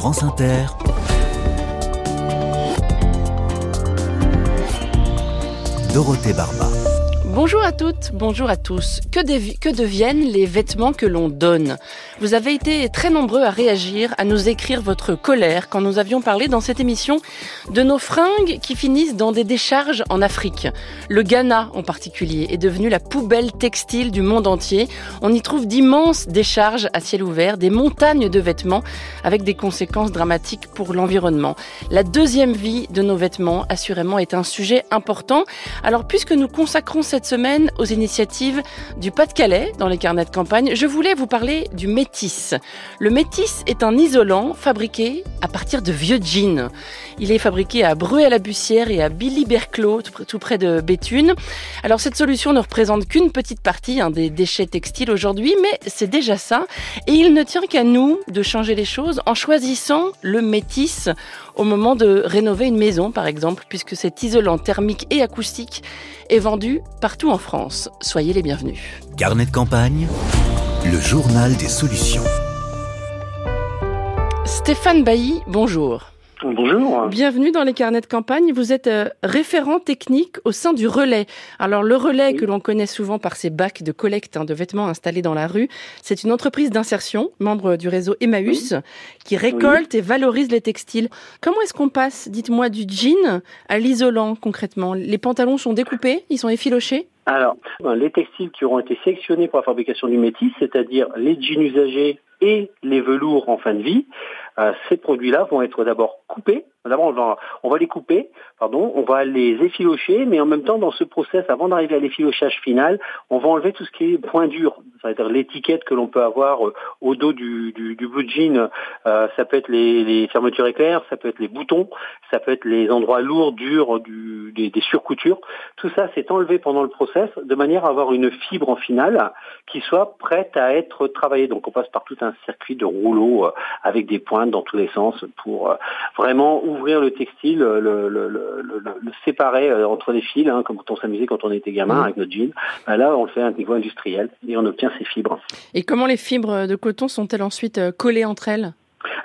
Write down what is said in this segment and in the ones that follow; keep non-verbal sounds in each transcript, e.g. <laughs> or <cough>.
France Inter. Dorothée Barba. Bonjour à toutes, bonjour à tous. Que, que, deviennent les vêtements que l'on donne? Vous avez été très nombreux à réagir, à nous écrire votre colère quand nous avions parlé dans cette émission de nos fringues qui finissent dans des décharges en Afrique. Le Ghana en particulier est devenu la poubelle textile du monde entier. On y trouve d'immenses décharges à ciel ouvert, des montagnes de vêtements avec des conséquences dramatiques pour l'environnement. La deuxième vie de nos vêtements, assurément, est un sujet important. Alors puisque nous consacrons cette semaine aux initiatives du Pas-de-Calais dans les carnets de campagne, je voulais vous parler du Le métis est un isolant fabriqué à partir de vieux jeans. Il est fabriqué à Bruay-la-Bussière et à Billy-Berclos, tout près de Béthune. Alors cette solution ne représente qu'une petite partie hein, des déchets textiles aujourd'hui, mais c'est déjà ça. Et il ne tient qu'à nous de changer les choses en choisissant le métis au moment de rénover une maison, par exemple, puisque cet isolant thermique et acoustique est vendu partout en France. Soyez les bienvenus. Carnet de campagne, le journal des solutions. Stéphane Bailly, bonjour. Bonjour. Bienvenue dans les carnets de campagne. Vous êtes euh, référent technique au sein du relais. Alors le relais que l'on connaît souvent par ses bacs de collecte hein, de vêtements installés dans la rue, c'est une entreprise d'insertion, membre du réseau Emmaüs, qui récolte et valorise les textiles. Comment est-ce qu'on passe, dites-moi, du jean à l'isolant concrètement? Les pantalons sont découpés, ils sont effilochés? Alors, les textiles qui auront été sélectionnés pour la fabrication du métis, c'est-à-dire les jeans usagés et les velours en fin de vie, euh, ces produits-là vont être d'abord coupés. D'abord, on va, on va les couper, pardon, on va les effilocher, mais en même temps, dans ce process, avant d'arriver à l'effilochage final, on va enlever tout ce qui est point dur, c'est-à-dire l'étiquette que l'on peut avoir euh, au dos du, du, du blue jean. Euh, ça peut être les, les, fermetures éclairs, ça peut être les boutons, ça peut être les endroits lourds, durs, du, des, des, surcoutures. Tout ça, c'est enlevé pendant le process de manière à avoir une fibre en finale qui soit prête à être travaillée. Donc, on passe par tout un circuit de rouleaux euh, avec des pointes dans tous les sens pour vraiment ouvrir le textile, le, le, le, le séparer euh, entre les fils, hein, comme quand on s'amusait quand on était gamin mmh. avec notre jean. Ben là, on le fait à un niveau industriel et on obtient ces fibres. Et comment les fibres de coton sont-elles ensuite euh, collées entre elles?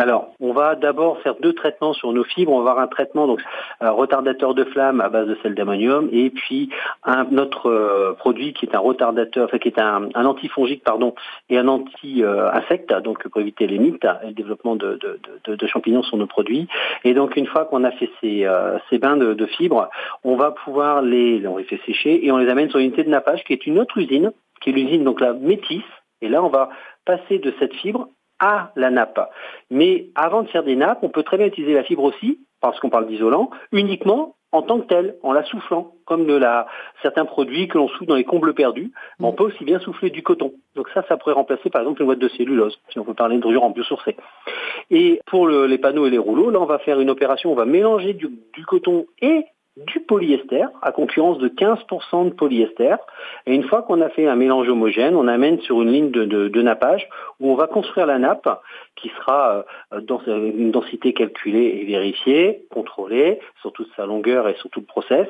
Alors, on va d'abord faire deux traitements sur nos fibres. On va avoir un traitement donc un retardateur de flamme à base de sel d'ammonium et puis un autre euh, produit qui est un retardateur, enfin qui est un, antifongique pardon et un anti-insecte, donc pour éviter les mythes et le développement de, champignons sur nos produits. Et donc une fois qu'on a fait ces, euh, bains de, fibres, on va pouvoir les, on les fait sécher et on les amène sur une unité de nappage qui est une autre usine, qui est l'usine donc la Métis. Et là, on va passer de cette fibre à la nappe. Mais avant de faire des nappes, on peut très bien utiliser la fibre aussi, parce qu'on parle d'isolant, uniquement en tant que tel, en la soufflant, comme de la, certains produits que l'on souffle dans les combles perdus. Mm. On peut aussi bien souffler du coton. Donc ça, ça pourrait remplacer par exemple une boîte de cellulose, si on peut parler de rure en biosourcé. Et pour le, les panneaux et les rouleaux, là, on va faire une opération, on va mélanger du, du coton et du polyester, à concurrence de 15% de polyester. Et une fois qu'on a fait un mélange homogène, on amène sur une ligne de, de, nappage où on va construire la nappe qui sera euh, dans une densité calculée et vérifiée, contrôlée sur toute sa longueur et sur tout le process.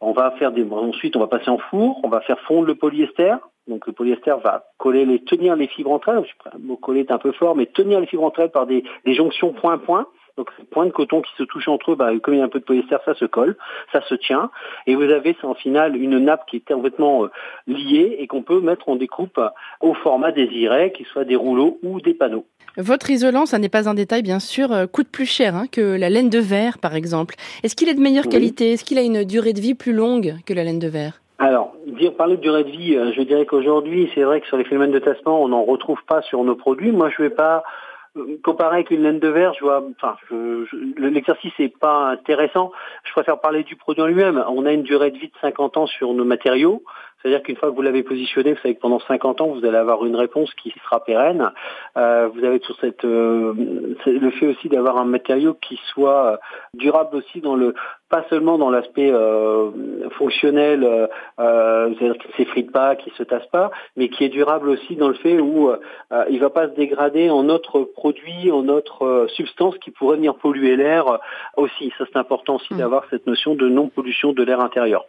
On va faire des, ensuite, on va passer en four, on va faire fondre le polyester. Donc le polyester va coller les, tenir les fibres entre elles. Le mot coller est un peu fort, mais tenir les fibres entre elles par des, des jonctions point-point. Donc ces points de coton qui se touchent entre eux, bah, comme il y a un peu de polyester, ça se colle, ça se tient. Et vous avez en finale une nappe qui est complètement euh, liée et qu'on peut mettre en découpe au format désiré, qu'il soit des rouleaux ou des panneaux. Votre isolant, ça n'est pas un détail bien sûr, euh, coûte plus cher hein, que la laine de verre par exemple. Est-ce qu'il est de meilleure qualité? Est-ce qu'il a une durée de vie plus longue que la laine de verre? Alors, dire parler de durée de vie, euh, je dirais qu'aujourd'hui, c'est vrai que sur les phénomènes de tassement, on n'en retrouve pas sur nos produits. Moi, je ne vais pas comparé avec une laine de verre, je vois, enfin, l'exercice n'est pas intéressant. Je préfère parler du produit en lui-même. On a une durée de vie de 50 ans sur nos matériaux. C'est-à-dire qu'une fois que vous l'avez positionné, vous savez que pendant 50 ans, vous allez avoir une réponse qui sera pérenne. Euh, vous avez tout cette, euh, le fait aussi d'avoir un matériau qui soit durable aussi dans le, pas seulement dans l'aspect euh, fonctionnel, euh, euh c'est-à-dire qu'il ne s'effrite pas, qui se tasse pas, mais qui est durable aussi dans le fait où euh, il va pas se dégrader en autre produit, en autre euh, substance qui pourrait venir polluer l'air aussi. Ça c'est important aussi mmh. d'avoir cette notion de non-pollution de l'air intérieur.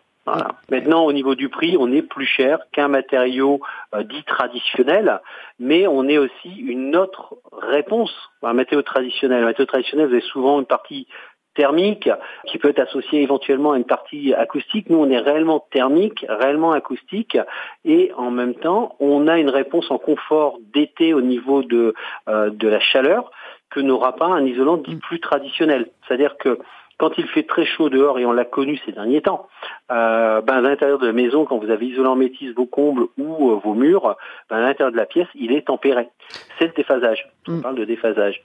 Maintenant, au niveau du prix, on est plus cher qu'un matériau euh, dit traditionnel, mais on est aussi une autre réponse à un matériau traditionnel. Un matériau traditionnel, vous avez souvent une partie thermique qui peut être associée éventuellement à une partie acoustique. Nous, on est réellement thermique, réellement acoustique, et en même temps, on a une réponse en confort d'été au niveau de, euh, de la chaleur que n'aura pas un isolant dit plus traditionnel. C'est-à-dire que quand il fait très chaud dehors, et on l'a connu ces derniers temps, euh, ben, à l'intérieur de la maison, quand vous avez isolé en métis vos combles ou euh, vos murs, ben, à l'intérieur de la pièce, il est tempéré. C'est le déphasage. On mm. parle de déphasage.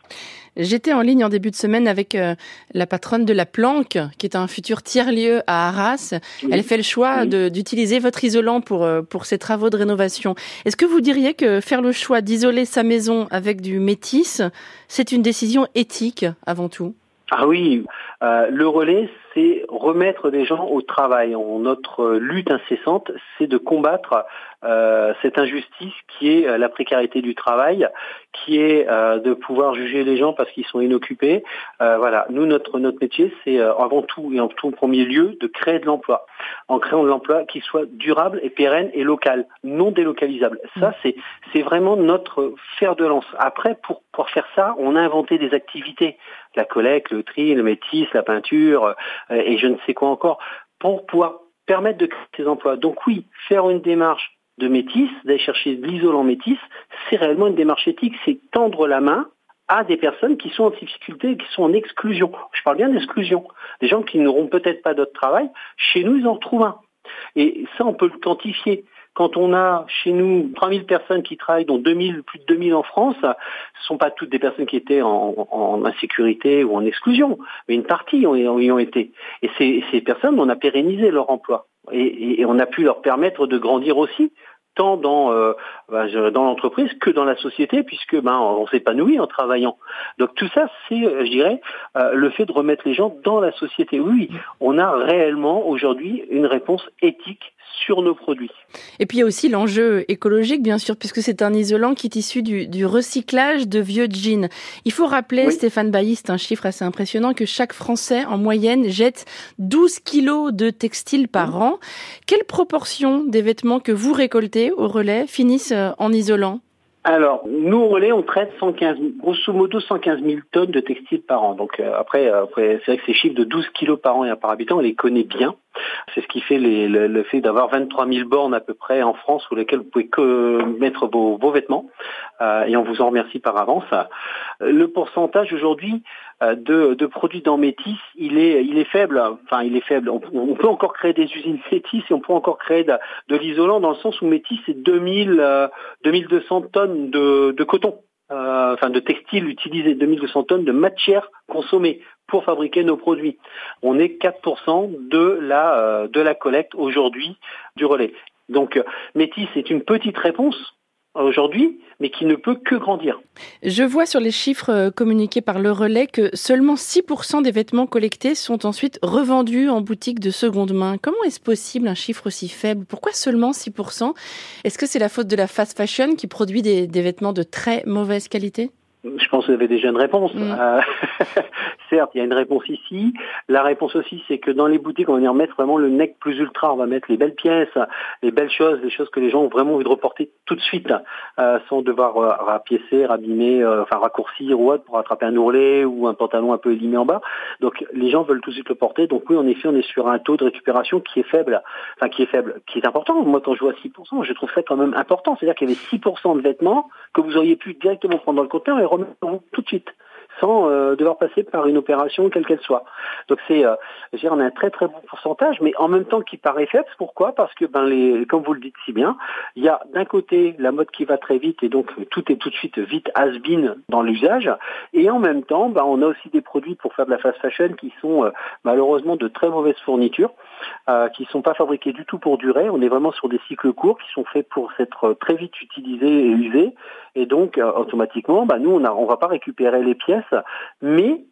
J'étais en ligne en début de semaine avec euh, la patronne de la Planque, qui est un futur tiers-lieu à Arras. Elle fait le choix d'utiliser votre isolant pour, pour ses travaux de rénovation. Est-ce que vous diriez que faire le choix d'isoler sa maison avec du métis, c'est une décision éthique avant tout? Ah oui, euh, le relais, c'est remettre des gens au travail. Notre lutte incessante, c'est de combattre euh, cette injustice qui est euh, la précarité du travail, qui est de pouvoir juger les gens parce qu'ils sont inoccupés. voilà, nous notre notre métier, c'est avant tout et en tout premier lieu de créer de l'emploi, en créant de l'emploi qui soit durable et pérenne et local, non délocalisable. Ça, c'est c'est vraiment notre fer de lance. Après, pour pour faire ça, on a inventé des activités la collecte, le tri, le métis, la peinture euh, et je ne sais quoi encore, pour pouvoir permettre de créer ces emplois. Donc oui, faire une démarche de métis, d'aller chercher de l'isolant métis, c'est réellement une démarche éthique, c'est tendre la main à des personnes qui sont en difficulté, qui sont en exclusion. Je parle bien d'exclusion. Des gens qui n'auront peut-être pas d'autre travail, chez nous, ils en retrouvent un. Et ça, on peut le quantifier. Quand on a chez nous 3000 personnes qui travaillent, dont 2000, plus de 2000 en France, ce ne sont pas toutes des personnes qui étaient en, insécurité ou en exclusion, mais une partie y ont été. Et ces, personnes, on a pérennisé leur emploi. et, on a pu leur permettre de grandir aussi tant dans, euh, dans l'entreprise que dans la société, puisque ben, on s'épanouit en travaillant. Donc tout ça, c'est, euh, je dirais, euh, le fait de remettre les gens dans la société. Oui, on a réellement aujourd'hui une réponse éthique sur nos produits. Et puis il y a aussi l'enjeu écologique, bien sûr, puisque c'est un isolant qui est issu du, recyclage de vieux jeans. Il faut rappeler, Stéphane Bailliste, un chiffre assez impressionnant, que chaque Français, en moyenne, jette 12 kilos de textiles par an. Quelle proportion des vêtements que vous récoltez au relais finissent euh, en isolant? Alors, nous, au relais, on traite 115, grosso modo 115 000 tonnes de textiles par an. Donc euh, après, après c'est vrai que ces chiffres de 12 kilos par an et par habitant, on les connaît bien. C'est ce qui fait le, fait d'avoir 23 000 bornes à peu près en France sur lesquelles vous pouvez que mettre vos, vêtements. Euh, et on vous en remercie par avance. Le pourcentage aujourd'hui euh, de, produits dans métis, il est, il est faible. Enfin, il est faible. On, peut encore créer des usines métis et on peut encore créer de, l'isolant dans le sens où métis, c'est 2000, 2200 tonnes de, coton. Euh, enfin de textile utilisé, 2200 tonnes de matière consommée pour fabriquer nos produits. On est 4% de la, euh, de la collecte aujourd'hui du relais. Donc euh, Métis est une petite réponse aujourd'hui, mais qui ne peut que grandir. Je vois sur les chiffres euh, communiqués par le relais que seulement 6% des vêtements collectés sont ensuite revendus en boutique de seconde main. Comment est-ce possible un chiffre aussi faible? Pourquoi seulement 6% Est-ce que c'est la faute de la fast fashion qui produit des, des vêtements de très mauvaise qualité? Je pense que vous avez déjà une réponse. Mm. Euh, <laughs> certes, il y a une réponse ici. La réponse aussi, c'est que dans les boutiques, on va venir mettre vraiment le nec plus ultra. On va mettre les belles pièces, les belles choses, les choses que les gens ont vraiment envie de reporter tout de suite, euh, sans devoir euh, rapiécer, rabîmer, enfin raccourcir ou autre pour attraper un ourlet ou un pantalon un peu élimé en bas. Donc les gens veulent tout de suite le porter. Donc oui, en effet, on est sur un taux de récupération qui est faible, enfin qui est faible, qui est important. Moi, quand je vois 6%, je trouve ça quand même important. C'est-à-dire qu'il y avait 6% de vêtements que vous auriez pu directement prendre dans le et remettre tout de suite sans euh, devoir passer par une opération quelle qu'elle soit. Donc c'est, euh, on a un très très bon pourcentage, mais en même temps qui paraît faible. Pourquoi? Parce que ben les, comme vous le dites si bien, il y a d'un côté la mode qui va très vite et donc tout est tout de suite vite has-been dans l'usage, et en même temps, ben, on a aussi des produits pour faire de la fast fashion qui sont euh, malheureusement de très mauvaises fournitures, euh, qui sont pas fabriquées du tout pour durer. On est vraiment sur des cycles courts qui sont faits pour être très vite utilisés et usés, et donc automatiquement, ben, nous on ne on va pas récupérer les pièces mais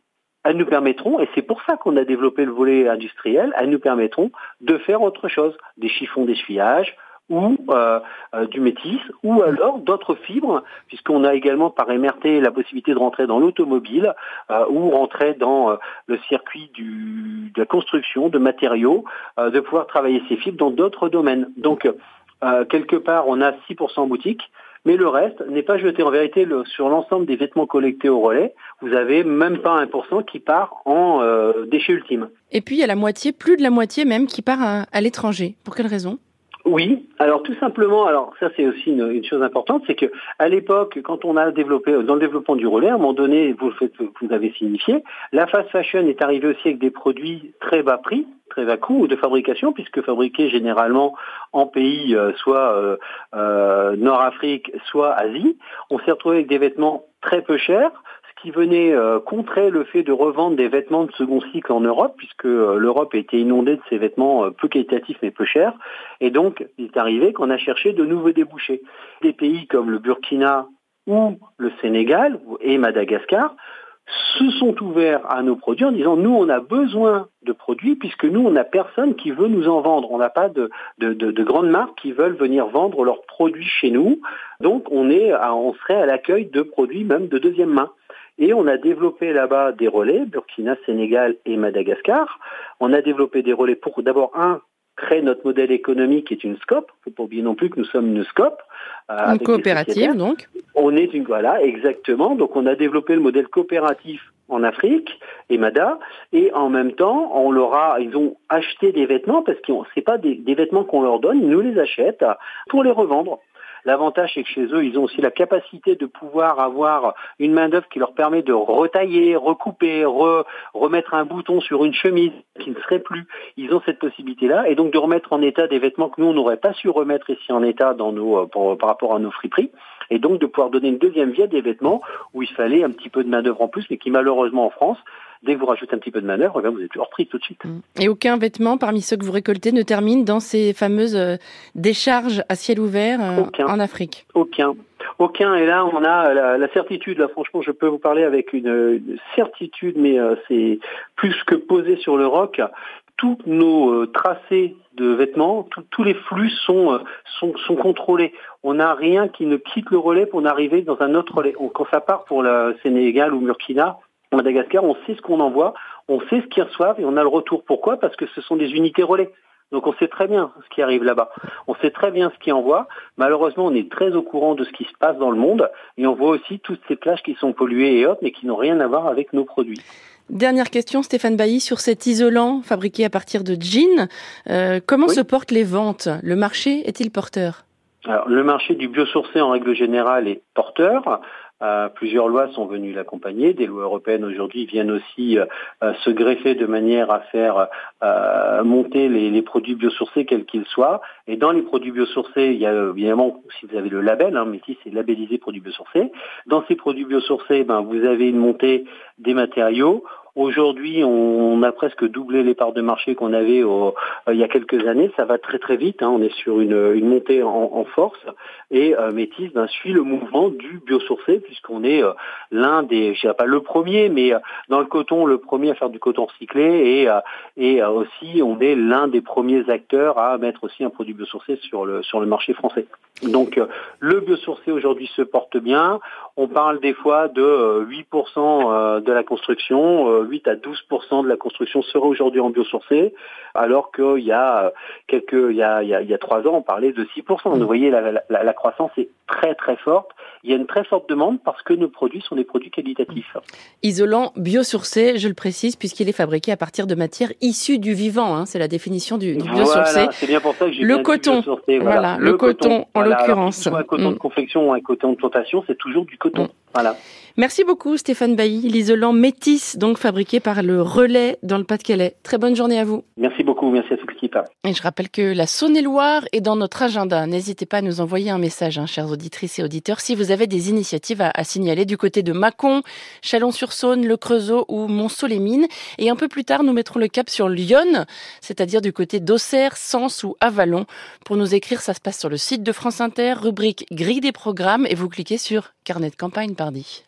elles nous permettront, et c'est pour ça qu'on a développé le volet industriel, elles nous permettront de faire autre chose, des chiffons d'essuyage ou euh, euh, du métis, ou alors d'autres fibres, puisqu'on a également par MRT la possibilité de rentrer dans l'automobile euh, ou rentrer dans le circuit du, de la construction de matériaux, de pouvoir travailler ces fibres dans d'autres domaines. Donc, quelque part, on a 6% en boutique, mais le reste n'est pas jeté. En vérité, sur l'ensemble des vêtements collectés au relais, vous avez même pas 1% qui part en déchets ultimes. Et puis, il y a la moitié, plus de la moitié même, qui part à l'étranger. Pour quelle raison? Oui, alors tout simplement, alors ça c'est aussi une, chose importante, c'est que à l'époque, quand on a développé dans le développement du relais, à un moment donné, vous le faites, vous avez signifié, la fast fashion est arrivée aussi avec des produits très bas prix, très bas coût de fabrication, puisque fabriqués généralement en pays euh, soit euh, euh, Nord-Afrique, soit Asie. On s'est retrouvé avec des vêtements très peu chers, qui venait euh, contrer le fait de revendre des vêtements de second cycle en Europe, puisque euh, l'Europe été inondée de ces vêtements euh, peu qualitatifs mais peu chers. Et donc, il est arrivé qu'on a cherché de nouveaux débouchés. Des pays comme le Burkina ou le Sénégal et Madagascar se sont ouverts à nos produits en disant nous on a besoin de produits puisque nous on n'a personne qui veut nous en vendre. On n'a pas de, de, de, grandes marques qui veulent venir vendre leurs produits chez nous. Donc on est on serait à l'accueil de produits même de deuxième main. Et on a développé là-bas des relais, Burkina, Sénégal et Madagascar. On a développé des relais pour d'abord un créer notre modèle économique qui est une SCOP. Il ne faut pas oublier non plus que nous sommes une SCOP. Euh, une coopérative donc. On est une voilà exactement. Donc on a développé le modèle coopératif en Afrique, EMADA, et en même temps, on leur a, ils ont acheté des vêtements parce que c'est pas des, des vêtements qu'on leur donne, ils nous les achètent pour les revendre. L'avantage, c'est que chez eux, ils ont aussi la capacité de pouvoir avoir une main-d'œuvre qui leur permet de retailler, recouper, remettre un bouton sur une chemise qui ne serait plus. Ils ont cette possibilité-là et donc de remettre en état des vêtements que nous, on n'aurait pas su remettre ici en état dans nos, euh, par rapport à nos friperies et donc de pouvoir donner une deuxième vie à des vêtements où il fallait un petit peu de main-d'œuvre en plus, mais qui malheureusement en France dès que vous rajoutez un petit peu de manœuvre, eh vous êtes hors prix tout de suite. Mm. Et aucun vêtement parmi ceux que vous récoltez ne termine dans ces fameuses euh, décharges à ciel ouvert euh, en Afrique Aucun. Aucun. Et là, on a la, certitude. Là, franchement, je peux vous parler avec une, certitude, mais euh, c'est plus que posé sur le roc. Tous nos tracés de vêtements, tous les flux sont, sont, sont contrôlés. On n'a rien qui ne quitte le relais pour arriver dans un autre relais. Quand ça part pour le Sénégal ou Burkina, Madagascar, on sait ce qu'on envoie, on sait ce qu'ils reçoivent et on a le retour. Pourquoi? Parce que ce sont des unités relais. Donc on sait très bien ce qui arrive là-bas. On sait très bien ce qui envoie. Malheureusement, on est très au courant de ce qui se passe dans le monde et on voit aussi toutes ces plages qui sont polluées et autres, mais qui n'ont rien à voir avec nos produits. Dernière question, Stéphane Bailly, sur cet isolant fabriqué à partir de jeans. Euh, comment se portent les ventes? Le marché est-il porteur? Le marché du biosourcé en règle générale est porteur. Euh, plusieurs lois sont venues l'accompagner. Des lois européennes aujourd'hui viennent aussi euh, euh, se greffer de manière à faire monter les, produits biosourcés quels qu'ils soient. Et dans les produits biosourcés, il y a évidemment, si vous avez le label, hein, Métis c'est labellisé produits biosourcés. Dans ces produits biosourcés, ben, vous avez une montée des matériaux. Aujourd'hui, on a presque doublé les parts de marché qu'on avait euh, il y a quelques années. Ça va très très vite. Hein. On est sur une, montée en, force. Et euh, Métis ben, suit le mouvement du biosourcé puisqu'on est euh, l'un des, je dirais pas le premier, mais dans le coton, le premier à faire du coton recyclé et, et aussi on est l'un des premiers acteurs à mettre aussi un produit biosourcé sur le, sur le marché français. Donc le biosourcé aujourd'hui se porte bien. On parle des fois de 8% de la construction 8 à 12 de la construction serait aujourd'hui en biosourcé, alors qu'il y a quelques, il y a, il y a, trois ans, on parlait de 6 Vous voyez, la, la croissance est très très forte il y a une très forte demande parce que nos produits sont des produits qualitatifs. Isolant biosourcé, je le précise, puisqu'il est fabriqué à partir de matières issues du vivant. Hein, c'est la définition du, du biosourcé. c'est bien pour ça que j'ai le coton. Voilà. le, coton, en l'occurrence. Un coton de mm. confection ou un coton de plantation, c'est toujours du coton. Voilà. Merci beaucoup Stéphane Bailly, l'isolant métis donc fabriqué par le Relais dans le Pas-de-Calais. Très bonne journée à vous. Merci beaucoup, merci à toute l'équipe. Et je rappelle que la Saône-et-Loire est dans notre agenda. N'hésitez pas à nous envoyer un message, hein, chers auditrices et auditeurs, si vous avez des initiatives à, signaler du côté de Mâcon, Chalon-sur-Saône, Le Creusot ou Monceau-les-Mines. Et un peu plus tard, nous mettrons le cap sur Lyon, c'est-à-dire du côté d'Auxerre, Sens ou Avalon. Pour nous écrire, ça se passe sur le site de France Inter, rubrique Grille des programmes et vous cliquez sur Carnet de campagne, pardi.